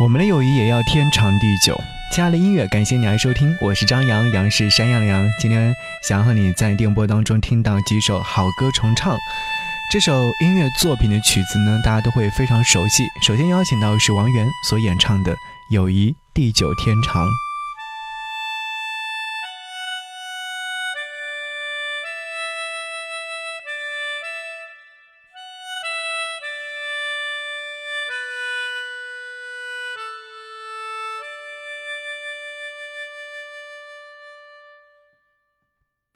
我们的友谊也要天长地久。亲爱的音乐，感谢你来收听，我是张扬，杨是山羊的羊。今天想要和你在电波当中听到几首好歌重唱。这首音乐作品的曲子呢，大家都会非常熟悉。首先邀请到是王源所演唱的《友谊地久天长》。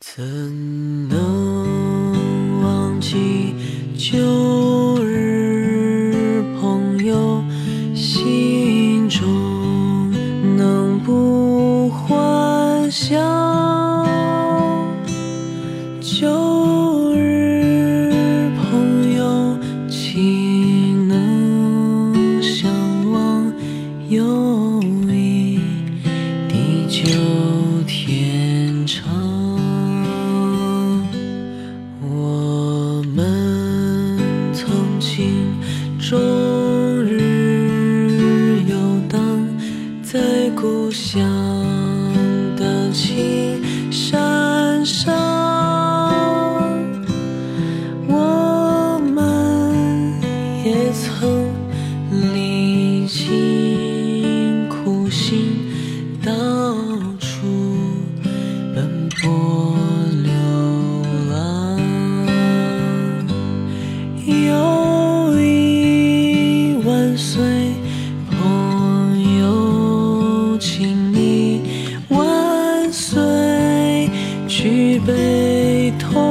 怎能忘记旧举杯痛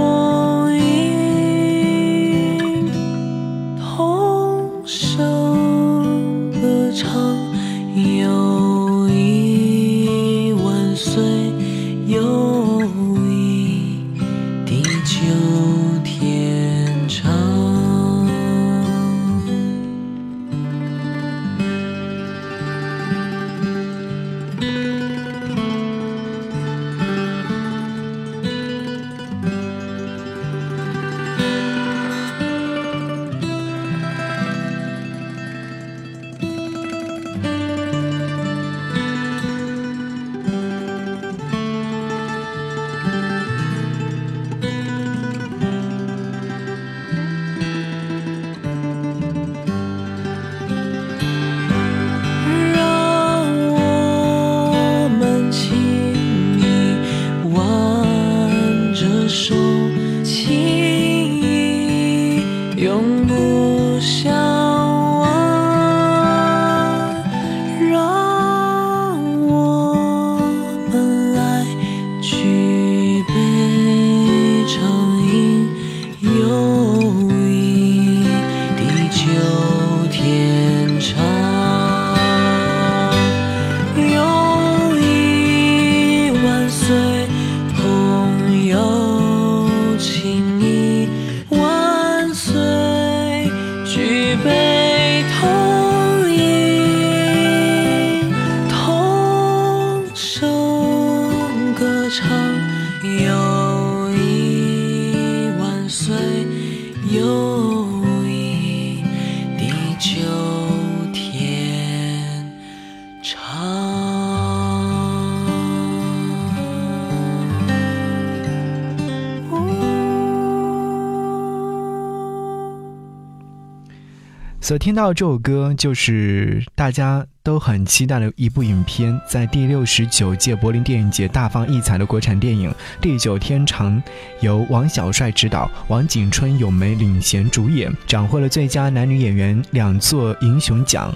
所听到这首歌，就是大家都很期待的一部影片，在第六十九届柏林电影节大放异彩的国产电影《地久天长》，由王小帅执导，王景春、咏梅领衔主演，斩获了最佳男女演员两座银熊奖。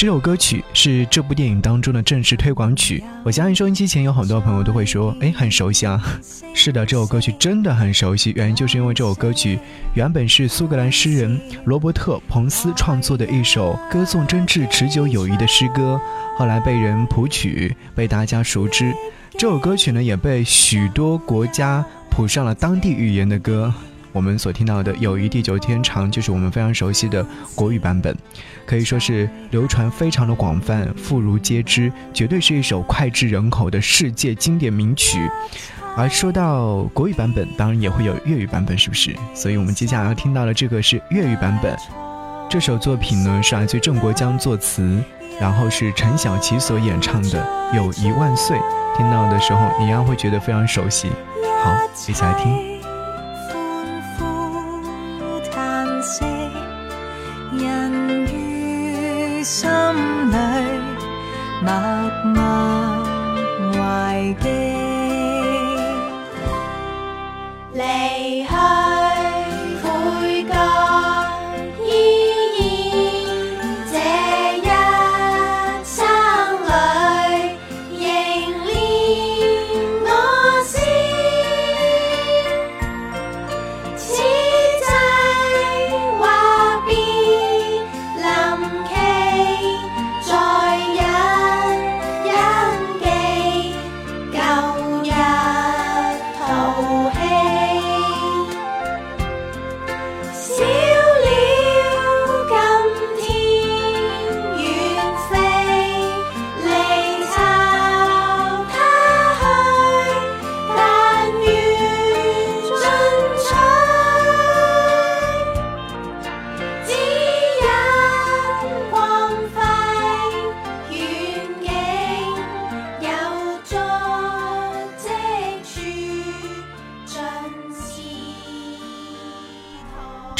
这首歌曲是这部电影当中的正式推广曲。我相信收音机前有很多朋友都会说：“哎，很熟悉啊。”是的，这首歌曲真的很熟悉，原因就是因为这首歌曲原本是苏格兰诗人罗伯特·彭斯创作的一首歌颂真挚持久友谊的诗歌，后来被人谱曲，被大家熟知。这首歌曲呢，也被许多国家谱上了当地语言的歌。我们所听到的《友谊地久天长》就是我们非常熟悉的国语版本，可以说是流传非常的广泛，妇孺皆知，绝对是一首脍炙人口的世界经典名曲。而说到国语版本，当然也会有粤语版本，是不是？所以我们接下来要听到的这个是粤语版本。这首作品呢是来自于郑国江作词，然后是陈小奇所演唱的《有一万岁》，听到的时候你一样会觉得非常熟悉。好，一起来听。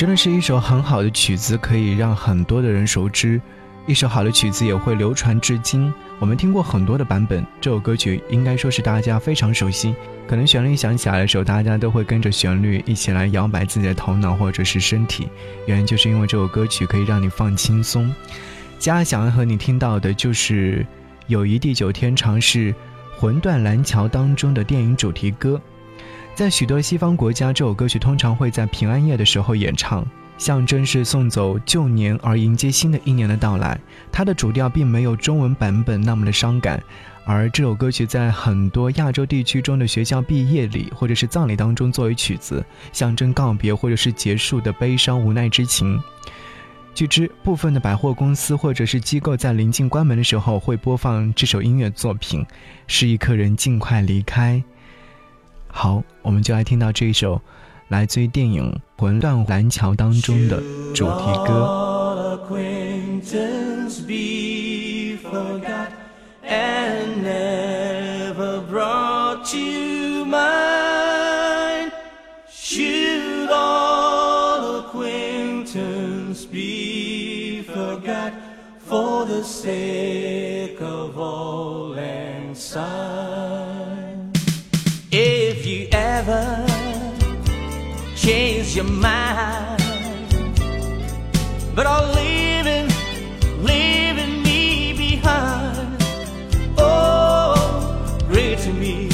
真的是一首很好的曲子，可以让很多的人熟知。一首好的曲子也会流传至今。我们听过很多的版本，这首歌曲应该说是大家非常熟悉。可能旋律响起来的时候，大家都会跟着旋律一起来摇摆自己的头脑或者是身体。原因就是因为这首歌曲可以让你放轻松。接下来想要和你听到的就是《友谊地久天长》是《魂断蓝桥》当中的电影主题歌。在许多西方国家，这首歌曲通常会在平安夜的时候演唱，象征是送走旧年而迎接新的一年的到来。它的主调并没有中文版本那么的伤感，而这首歌曲在很多亚洲地区中的学校毕业礼或者是葬礼当中作为曲子，象征告别或者是结束的悲伤无奈之情。据知，部分的百货公司或者是机构在临近关门的时候会播放这首音乐作品，示意客人尽快离开。好，我们就来听到这一首来自于电影《魂断蓝桥》当中的主题歌。But all leaving, leaving me behind. Oh, bring to me,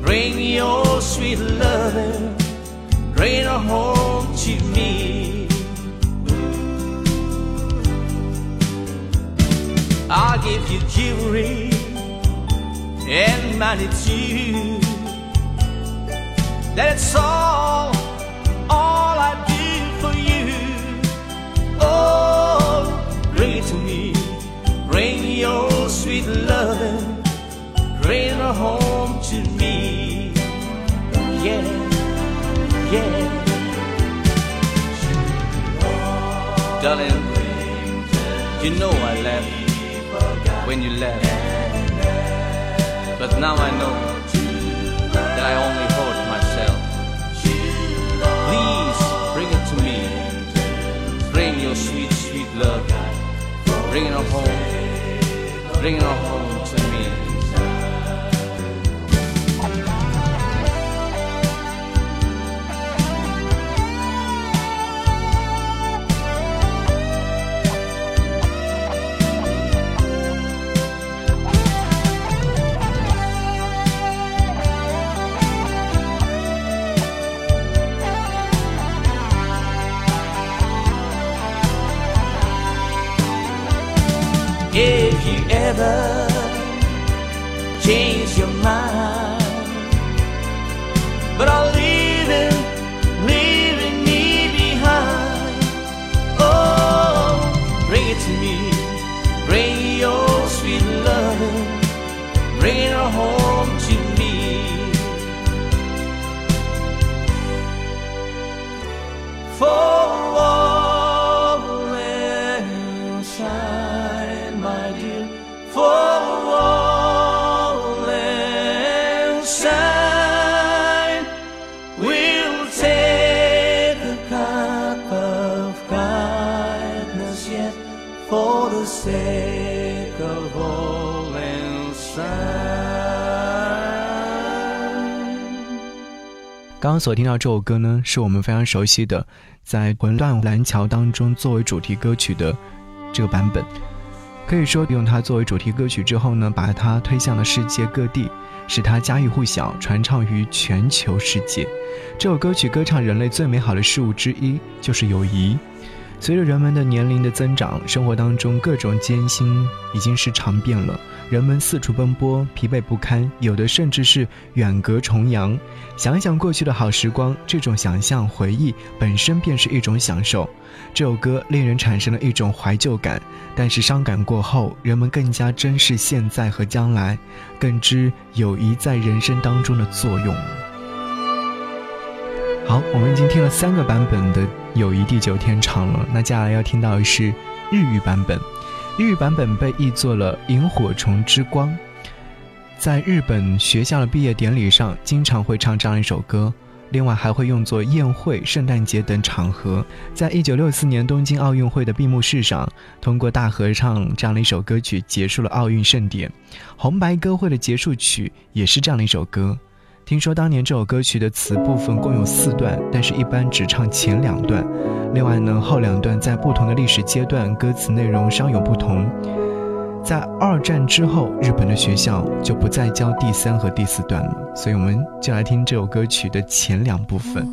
bring your sweet loving, bring her home to me. I'll give you jewelry and money too that's all me, sweet loving, bring her home to me. Yeah, yeah. Darling, you know I laughed when you left, but now I know that I only hurt myself. Please bring it to me. Bring your sweet, sweet love. Bring it home bring it on home. together. 刚刚所听到这首歌呢，是我们非常熟悉的，在《魂断蓝桥》当中作为主题歌曲的这个版本。可以说，用它作为主题歌曲之后呢，把它推向了世界各地，使它家喻户晓，传唱于全球世界。这首歌曲歌唱人类最美好的事物之一，就是友谊。随着人们的年龄的增长，生活当中各种艰辛已经是常变了。人们四处奔波，疲惫不堪，有的甚至是远隔重洋。想想过去的好时光，这种想象回忆本身便是一种享受。这首歌令人产生了一种怀旧感，但是伤感过后，人们更加珍视现在和将来，更知友谊在人生当中的作用。好，我们已经听了三个版本的《友谊地久天长》了，那接下来要听到的是日语版本。日语版本被译作了《萤火虫之光》。在日本学校的毕业典礼上，经常会唱这样一首歌，另外还会用作宴会、圣诞节等场合。在一九六四年东京奥运会的闭幕式上，通过大合唱这样的一首歌曲结束了奥运盛典。红白歌会的结束曲也是这样的一首歌。听说当年这首歌曲的词部分共有四段，但是一般只唱前两段。另外呢，后两段在不同的历史阶段，歌词内容稍有不同。在二战之后，日本的学校就不再教第三和第四段了，所以我们就来听这首歌曲的前两部分。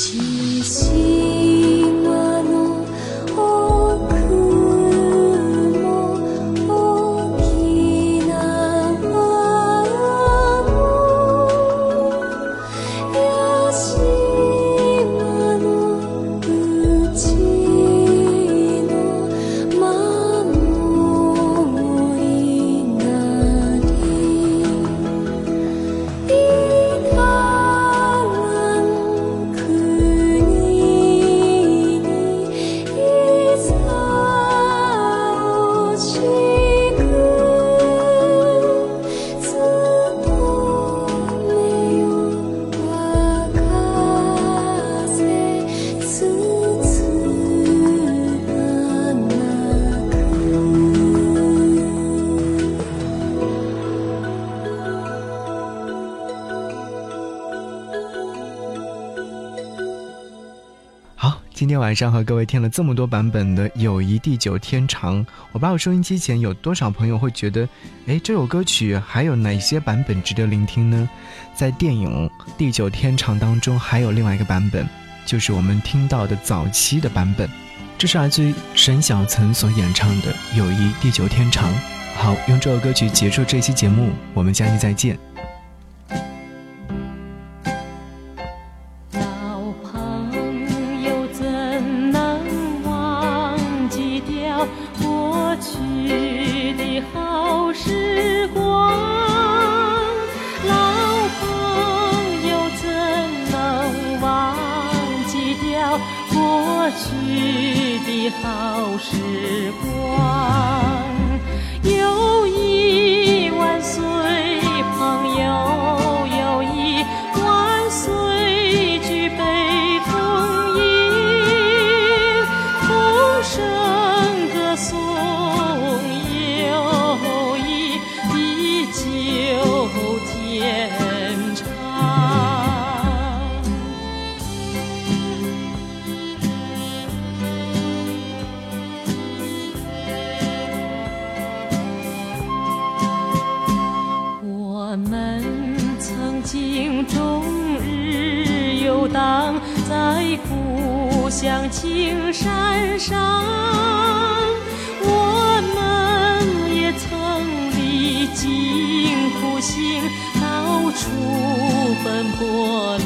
七夕。晚上和各位听了这么多版本的《友谊地久天长》，我不知道收音机前有多少朋友会觉得，哎，这首歌曲还有哪些版本值得聆听呢？在电影《地久天长》当中，还有另外一个版本，就是我们听到的早期的版本，这是来自于沈小岑所演唱的《友谊地久天长》。好，用这首歌曲结束这期节目，我们下期再见。在故乡青山上，我们也曾历尽苦辛，到处奔波